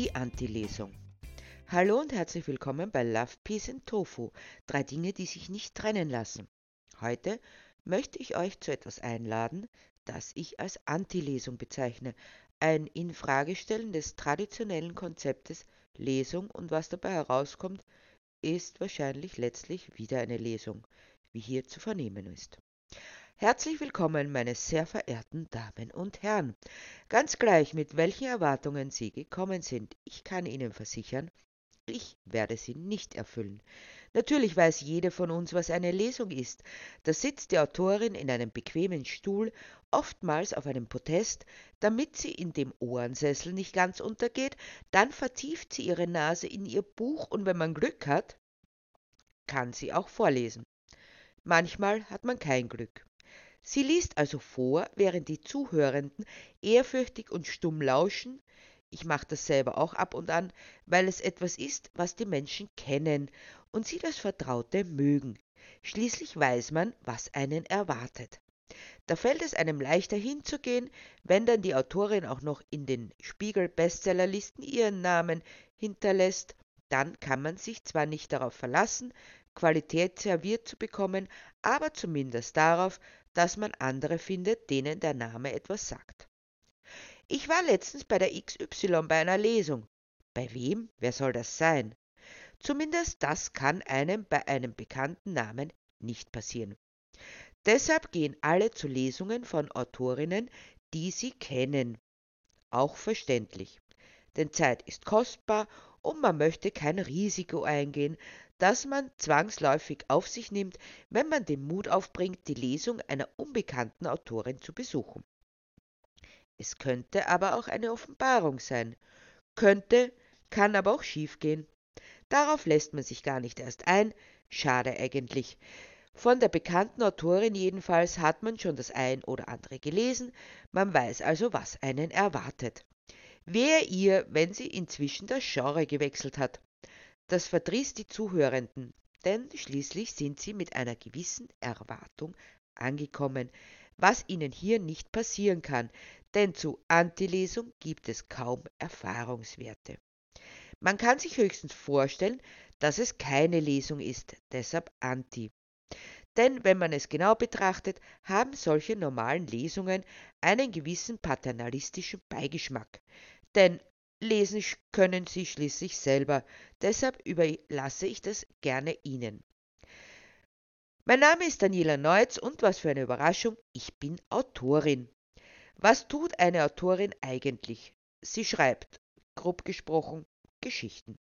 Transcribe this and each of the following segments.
Die Anti-Lesung. Hallo und herzlich willkommen bei Love, Peace and Tofu. Drei Dinge, die sich nicht trennen lassen. Heute möchte ich euch zu etwas einladen, das ich als Anti-Lesung bezeichne. Ein Infragestellen des traditionellen Konzeptes Lesung und was dabei herauskommt, ist wahrscheinlich letztlich wieder eine Lesung, wie hier zu vernehmen ist. Herzlich willkommen, meine sehr verehrten Damen und Herren. Ganz gleich, mit welchen Erwartungen Sie gekommen sind, ich kann Ihnen versichern, ich werde sie nicht erfüllen. Natürlich weiß jede von uns, was eine Lesung ist. Da sitzt die Autorin in einem bequemen Stuhl, oftmals auf einem Podest, damit sie in dem Ohrensessel nicht ganz untergeht, dann vertieft sie ihre Nase in ihr Buch und wenn man Glück hat, kann sie auch vorlesen. Manchmal hat man kein Glück. Sie liest also vor, während die Zuhörenden ehrfürchtig und stumm lauschen. Ich mache das selber auch ab und an, weil es etwas ist, was die Menschen kennen und sie das Vertraute mögen. Schließlich weiß man, was einen erwartet. Da fällt es einem leichter hinzugehen, wenn dann die Autorin auch noch in den Spiegel-Bestsellerlisten ihren Namen hinterlässt, dann kann man sich zwar nicht darauf verlassen, Qualität serviert zu bekommen, aber zumindest darauf, dass man andere findet, denen der Name etwas sagt. Ich war letztens bei der XY bei einer Lesung. Bei wem? Wer soll das sein? Zumindest das kann einem bei einem bekannten Namen nicht passieren. Deshalb gehen alle zu Lesungen von Autorinnen, die sie kennen. Auch verständlich. Denn Zeit ist kostbar und man möchte kein Risiko eingehen, das man zwangsläufig auf sich nimmt, wenn man den Mut aufbringt, die Lesung einer unbekannten Autorin zu besuchen. Es könnte aber auch eine Offenbarung sein. Könnte, kann aber auch schiefgehen. Darauf lässt man sich gar nicht erst ein. Schade eigentlich. Von der bekannten Autorin jedenfalls hat man schon das ein oder andere gelesen, man weiß also, was einen erwartet. Wer ihr, wenn sie inzwischen das Genre gewechselt hat. Das verdrießt die Zuhörenden, denn schließlich sind sie mit einer gewissen Erwartung angekommen, was ihnen hier nicht passieren kann, denn zu Antilesung gibt es kaum Erfahrungswerte. Man kann sich höchstens vorstellen, dass es keine Lesung ist, deshalb Anti. Denn wenn man es genau betrachtet, haben solche normalen Lesungen einen gewissen paternalistischen Beigeschmack. Denn Lesen können Sie schließlich selber, deshalb überlasse ich das gerne Ihnen. Mein Name ist Daniela Neutz und was für eine Überraschung, ich bin Autorin. Was tut eine Autorin eigentlich? Sie schreibt, grob gesprochen, Geschichten.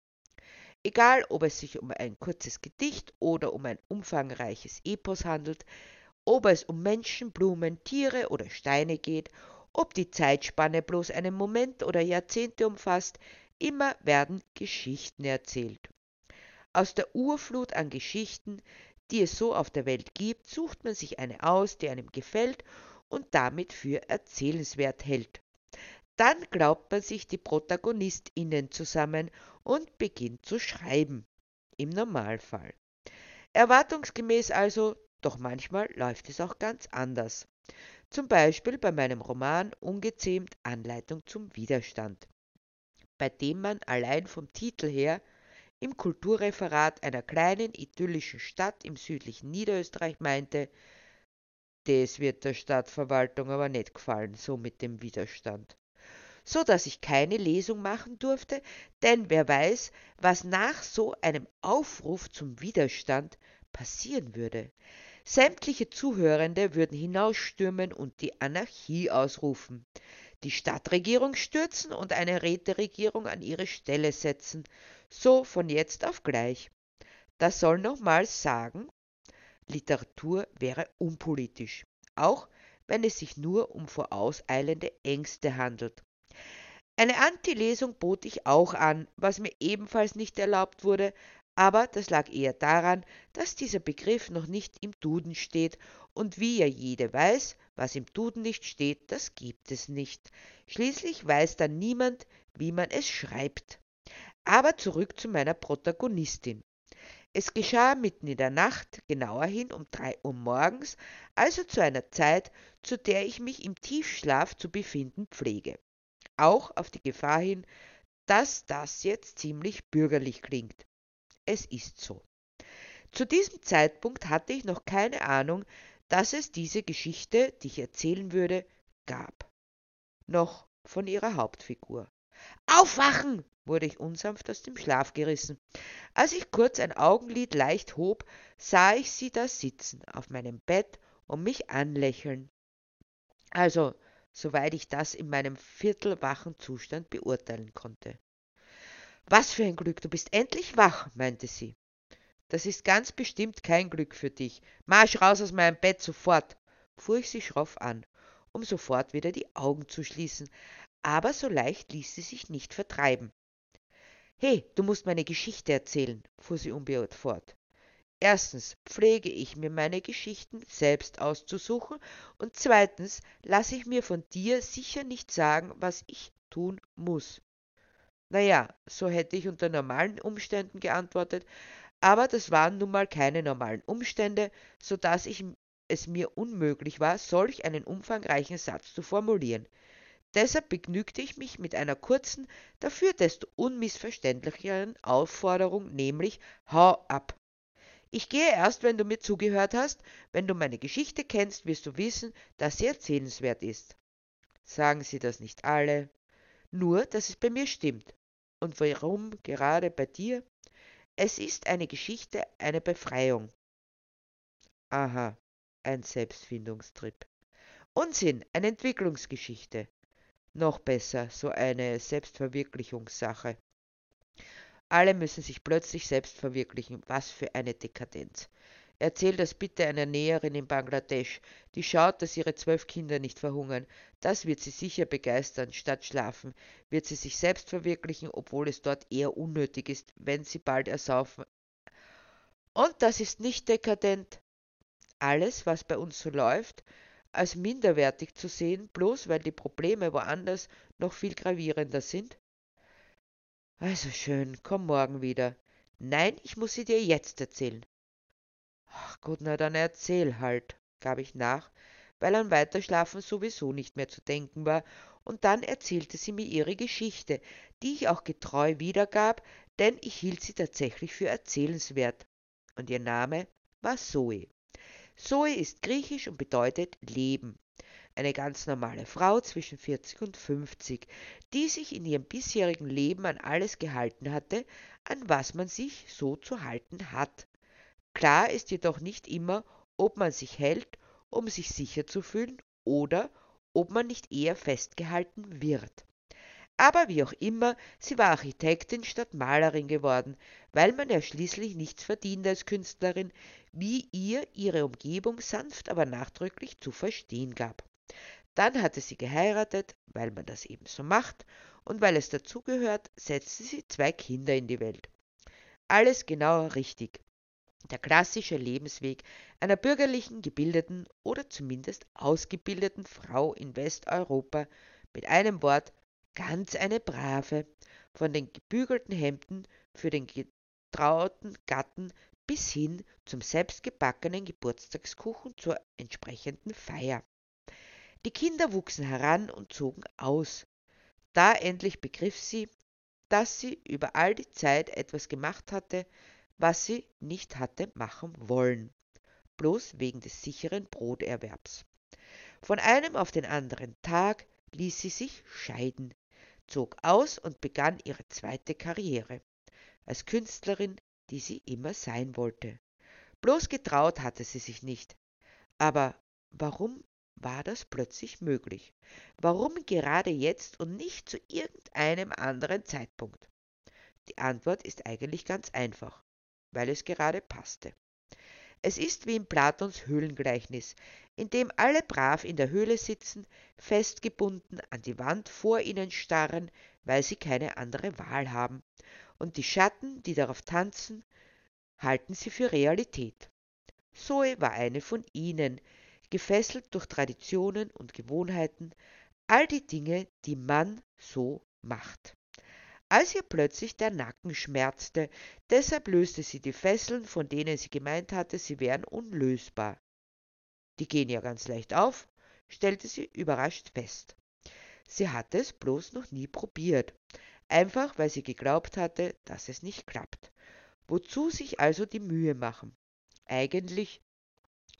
Egal, ob es sich um ein kurzes Gedicht oder um ein umfangreiches Epos handelt, ob es um Menschen, Blumen, Tiere oder Steine geht ob die Zeitspanne bloß einen Moment oder Jahrzehnte umfasst, immer werden Geschichten erzählt. Aus der Urflut an Geschichten, die es so auf der Welt gibt, sucht man sich eine aus, die einem gefällt und damit für erzählenswert hält. Dann glaubt man sich die ProtagonistInnen zusammen und beginnt zu schreiben. Im Normalfall. Erwartungsgemäß also, doch manchmal läuft es auch ganz anders. Zum Beispiel bei meinem Roman Ungezähmt Anleitung zum Widerstand, bei dem man allein vom Titel her im Kulturreferat einer kleinen idyllischen Stadt im südlichen Niederösterreich meinte, das wird der Stadtverwaltung aber nicht gefallen, so mit dem Widerstand. So dass ich keine Lesung machen durfte, denn wer weiß, was nach so einem Aufruf zum Widerstand passieren würde. Sämtliche Zuhörende würden hinausstürmen und die Anarchie ausrufen, die Stadtregierung stürzen und eine Räteregierung an ihre Stelle setzen, so von jetzt auf gleich. Das soll nochmals sagen, Literatur wäre unpolitisch, auch wenn es sich nur um vorauseilende Ängste handelt. Eine Antilesung bot ich auch an, was mir ebenfalls nicht erlaubt wurde, aber das lag eher daran, dass dieser Begriff noch nicht im Duden steht, und wie ja jede weiß, was im Duden nicht steht, das gibt es nicht. Schließlich weiß dann niemand, wie man es schreibt. Aber zurück zu meiner Protagonistin. Es geschah mitten in der Nacht, genauer hin um drei Uhr morgens, also zu einer Zeit, zu der ich mich im Tiefschlaf zu befinden pflege. Auch auf die Gefahr hin, dass das jetzt ziemlich bürgerlich klingt. Es ist so. Zu diesem Zeitpunkt hatte ich noch keine Ahnung, dass es diese Geschichte, die ich erzählen würde, gab. Noch von ihrer Hauptfigur. Aufwachen! wurde ich unsanft aus dem Schlaf gerissen. Als ich kurz ein Augenlid leicht hob, sah ich sie da sitzen, auf meinem Bett und mich anlächeln. Also, soweit ich das in meinem viertelwachen Zustand beurteilen konnte. Was für ein Glück, du bist endlich wach, meinte sie. Das ist ganz bestimmt kein Glück für dich. Marsch raus aus meinem Bett sofort, fuhr ich sie schroff an, um sofort wieder die Augen zu schließen, aber so leicht ließ sie sich nicht vertreiben. He, du musst meine Geschichte erzählen, fuhr sie unbeirrt fort. Erstens pflege ich mir meine Geschichten selbst auszusuchen und zweitens lasse ich mir von dir sicher nicht sagen, was ich tun muss. Na ja, so hätte ich unter normalen Umständen geantwortet, aber das waren nun mal keine normalen Umstände, so dass es mir unmöglich war, solch einen umfangreichen Satz zu formulieren. Deshalb begnügte ich mich mit einer kurzen, dafür desto unmissverständlicheren Aufforderung, nämlich Hau ab. Ich gehe erst, wenn du mir zugehört hast, wenn du meine Geschichte kennst, wirst du wissen, dass sie erzählenswert ist. Sagen Sie das nicht alle, nur, dass es bei mir stimmt. Und warum gerade bei dir? Es ist eine Geschichte, eine Befreiung. Aha, ein Selbstfindungstrip. Unsinn, eine Entwicklungsgeschichte. Noch besser, so eine Selbstverwirklichungssache. Alle müssen sich plötzlich selbst verwirklichen. Was für eine Dekadenz. Erzähl das bitte einer Näherin in Bangladesch, die schaut, dass ihre zwölf Kinder nicht verhungern. Das wird sie sicher begeistern. Statt schlafen wird sie sich selbst verwirklichen, obwohl es dort eher unnötig ist, wenn sie bald ersaufen. Und das ist nicht dekadent. Alles, was bei uns so läuft, als minderwertig zu sehen, bloß weil die Probleme woanders noch viel gravierender sind? Also schön, komm morgen wieder. Nein, ich muss sie dir jetzt erzählen. Ach gut, na dann erzähl halt, gab ich nach, weil an Weiterschlafen sowieso nicht mehr zu denken war, und dann erzählte sie mir ihre Geschichte, die ich auch getreu wiedergab, denn ich hielt sie tatsächlich für erzählenswert. Und ihr Name war Zoe. Zoe ist griechisch und bedeutet Leben. Eine ganz normale Frau zwischen 40 und 50, die sich in ihrem bisherigen Leben an alles gehalten hatte, an was man sich so zu halten hat. Klar ist jedoch nicht immer, ob man sich hält, um sich sicher zu fühlen, oder ob man nicht eher festgehalten wird. Aber wie auch immer, sie war Architektin statt Malerin geworden, weil man ja schließlich nichts verdient als Künstlerin, wie ihr ihre Umgebung sanft aber nachdrücklich zu verstehen gab. Dann hatte sie geheiratet, weil man das eben so macht, und weil es dazugehört, setzte sie zwei Kinder in die Welt. Alles genau richtig. Der klassische Lebensweg einer bürgerlichen, gebildeten oder zumindest ausgebildeten Frau in Westeuropa, mit einem Wort ganz eine brave, von den gebügelten Hemden für den getrauten Gatten bis hin zum selbstgebackenen Geburtstagskuchen zur entsprechenden Feier. Die Kinder wuchsen heran und zogen aus. Da endlich begriff sie, dass sie über all die Zeit etwas gemacht hatte, was sie nicht hatte machen wollen, bloß wegen des sicheren Broterwerbs. Von einem auf den anderen Tag ließ sie sich scheiden, zog aus und begann ihre zweite Karriere als Künstlerin, die sie immer sein wollte. Bloß getraut hatte sie sich nicht. Aber warum war das plötzlich möglich? Warum gerade jetzt und nicht zu irgendeinem anderen Zeitpunkt? Die Antwort ist eigentlich ganz einfach, weil es gerade passte. Es ist wie in Platons Höhlengleichnis, in dem alle brav in der Höhle sitzen, festgebunden an die Wand vor ihnen starren, weil sie keine andere Wahl haben, und die Schatten, die darauf tanzen, halten sie für Realität. Zoe war eine von ihnen, gefesselt durch Traditionen und Gewohnheiten, all die Dinge, die man so macht als ihr plötzlich der Nacken schmerzte. Deshalb löste sie die Fesseln, von denen sie gemeint hatte, sie wären unlösbar. Die gehen ja ganz leicht auf, stellte sie überrascht fest. Sie hatte es bloß noch nie probiert. einfach weil sie geglaubt hatte, dass es nicht klappt. Wozu sich also die Mühe machen? Eigentlich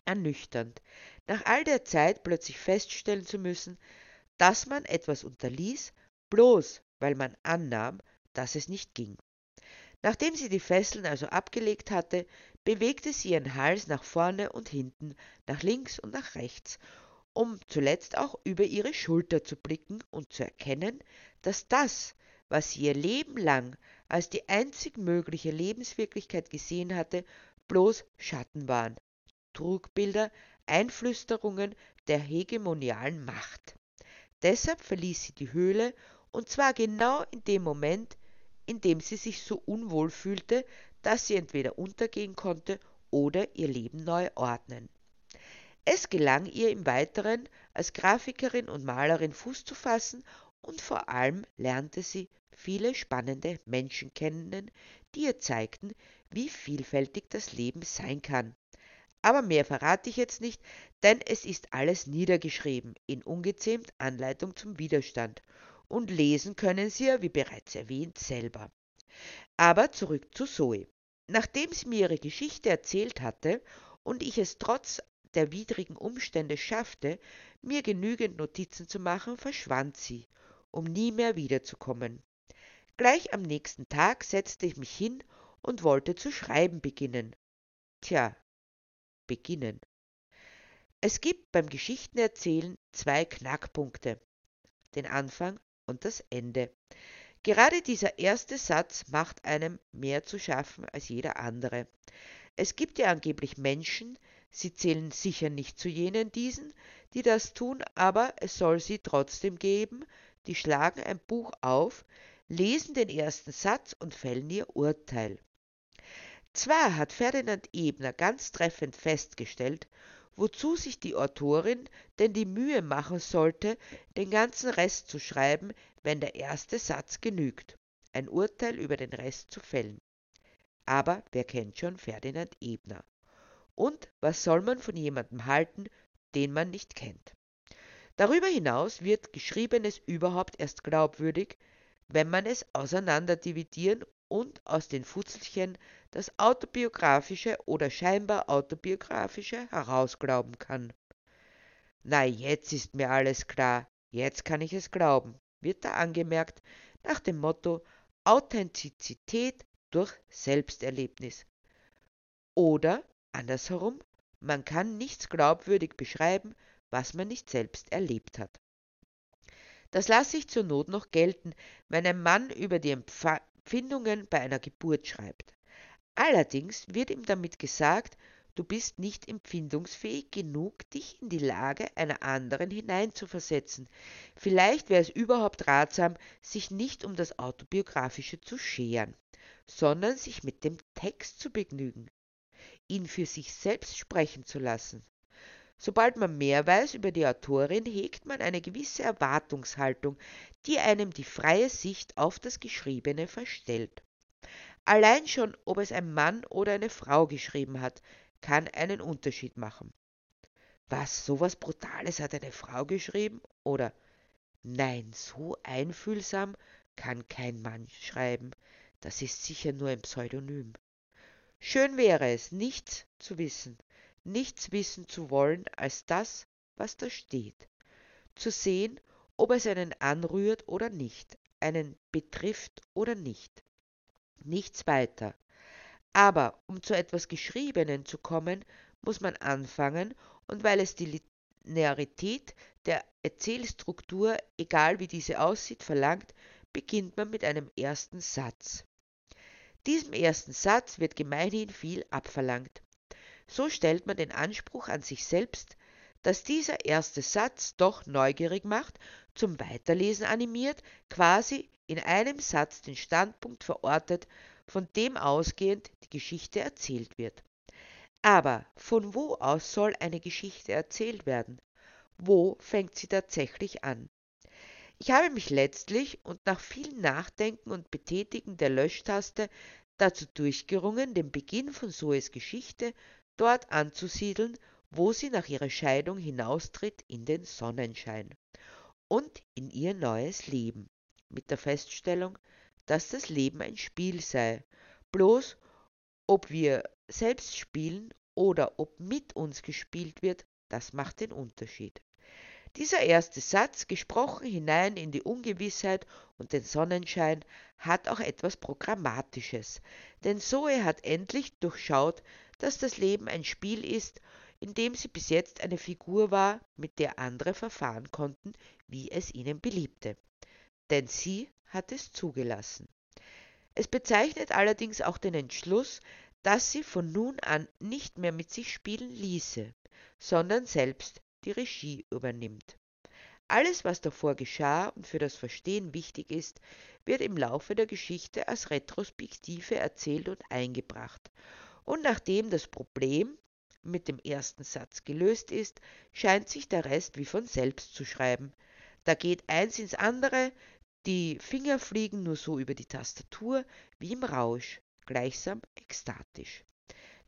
ernüchternd, nach all der Zeit plötzlich feststellen zu müssen, dass man etwas unterließ, bloß weil man annahm, dass es nicht ging. Nachdem sie die Fesseln also abgelegt hatte, bewegte sie ihren Hals nach vorne und hinten, nach links und nach rechts, um zuletzt auch über ihre Schulter zu blicken und zu erkennen, dass das, was sie ihr Leben lang als die einzig mögliche Lebenswirklichkeit gesehen hatte, bloß Schatten waren, Trugbilder, Einflüsterungen der hegemonialen Macht. Deshalb verließ sie die Höhle, und zwar genau in dem Moment, in dem sie sich so unwohl fühlte, dass sie entweder untergehen konnte oder ihr Leben neu ordnen. Es gelang ihr im Weiteren, als Grafikerin und Malerin Fuß zu fassen und vor allem lernte sie viele spannende Menschen kennen, die ihr zeigten, wie vielfältig das Leben sein kann. Aber mehr verrate ich jetzt nicht, denn es ist alles niedergeschrieben in ungezähmt Anleitung zum Widerstand. Und lesen können Sie ja, wie bereits erwähnt, selber. Aber zurück zu Zoe. Nachdem sie mir ihre Geschichte erzählt hatte und ich es trotz der widrigen Umstände schaffte, mir genügend Notizen zu machen, verschwand sie, um nie mehr wiederzukommen. Gleich am nächsten Tag setzte ich mich hin und wollte zu schreiben beginnen. Tja, beginnen. Es gibt beim Geschichtenerzählen zwei Knackpunkte, den Anfang und das Ende. Gerade dieser erste Satz macht einem mehr zu schaffen als jeder andere. Es gibt ja angeblich Menschen, sie zählen sicher nicht zu jenen diesen, die das tun, aber es soll sie trotzdem geben, die schlagen ein Buch auf, lesen den ersten Satz und fällen ihr Urteil. Zwar hat Ferdinand Ebner ganz treffend festgestellt, wozu sich die Autorin denn die Mühe machen sollte, den ganzen Rest zu schreiben, wenn der erste Satz genügt, ein Urteil über den Rest zu fällen. Aber wer kennt schon Ferdinand Ebner? Und was soll man von jemandem halten, den man nicht kennt? Darüber hinaus wird Geschriebenes überhaupt erst glaubwürdig, wenn man es auseinanderdividieren und aus den Futzelchen das autobiografische oder scheinbar autobiografische herausglauben kann. Na, jetzt ist mir alles klar, jetzt kann ich es glauben, wird da angemerkt, nach dem Motto Authentizität durch Selbsterlebnis. Oder andersherum, man kann nichts glaubwürdig beschreiben, was man nicht selbst erlebt hat. Das lasse ich zur Not noch gelten, wenn ein Mann über die Empfindungen bei einer Geburt schreibt. Allerdings wird ihm damit gesagt, du bist nicht empfindungsfähig genug, dich in die Lage einer anderen hineinzuversetzen. Vielleicht wäre es überhaupt ratsam, sich nicht um das Autobiografische zu scheren, sondern sich mit dem Text zu begnügen, ihn für sich selbst sprechen zu lassen. Sobald man mehr weiß über die Autorin, hegt man eine gewisse Erwartungshaltung, die einem die freie Sicht auf das Geschriebene verstellt. Allein schon, ob es ein Mann oder eine Frau geschrieben hat, kann einen Unterschied machen. Was, sowas Brutales hat eine Frau geschrieben? Oder nein, so einfühlsam kann kein Mann schreiben. Das ist sicher nur ein Pseudonym. Schön wäre es, nichts zu wissen, nichts wissen zu wollen als das, was da steht. Zu sehen, ob es einen anrührt oder nicht, einen betrifft oder nicht nichts weiter. Aber um zu etwas Geschriebenen zu kommen, muss man anfangen, und weil es die Linearität der Erzählstruktur, egal wie diese aussieht, verlangt, beginnt man mit einem ersten Satz. Diesem ersten Satz wird gemeinhin viel abverlangt. So stellt man den Anspruch an sich selbst, dass dieser erste Satz doch neugierig macht, zum Weiterlesen animiert, quasi in einem Satz den Standpunkt verortet, von dem ausgehend die Geschichte erzählt wird. Aber von wo aus soll eine Geschichte erzählt werden? Wo fängt sie tatsächlich an? Ich habe mich letztlich und nach viel Nachdenken und Betätigen der Löschtaste dazu durchgerungen, den Beginn von Zoes Geschichte dort anzusiedeln, wo sie nach ihrer Scheidung hinaustritt in den Sonnenschein und in ihr neues Leben mit der Feststellung, dass das Leben ein Spiel sei. Bloß, ob wir selbst spielen oder ob mit uns gespielt wird, das macht den Unterschied. Dieser erste Satz, gesprochen hinein in die Ungewissheit und den Sonnenschein, hat auch etwas Programmatisches, denn Zoe hat endlich durchschaut, dass das Leben ein Spiel ist, in dem sie bis jetzt eine Figur war, mit der andere verfahren konnten, wie es ihnen beliebte. Denn sie hat es zugelassen. Es bezeichnet allerdings auch den Entschluss, dass sie von nun an nicht mehr mit sich spielen ließe, sondern selbst die Regie übernimmt. Alles, was davor geschah und für das Verstehen wichtig ist, wird im Laufe der Geschichte als Retrospektive erzählt und eingebracht. Und nachdem das Problem mit dem ersten Satz gelöst ist, scheint sich der Rest wie von selbst zu schreiben. Da geht eins ins andere, die Finger fliegen nur so über die Tastatur wie im Rausch, gleichsam ekstatisch.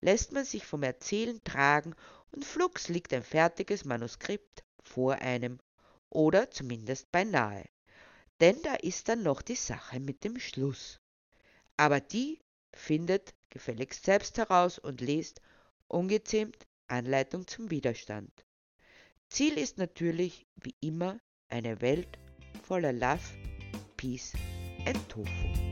Lässt man sich vom Erzählen tragen und flugs liegt ein fertiges Manuskript vor einem oder zumindest beinahe. Denn da ist dann noch die Sache mit dem Schluss. Aber die findet gefälligst selbst heraus und lest ungezähmt Anleitung zum Widerstand. Ziel ist natürlich, wie immer, eine Welt voller Love, Peace and Tofu.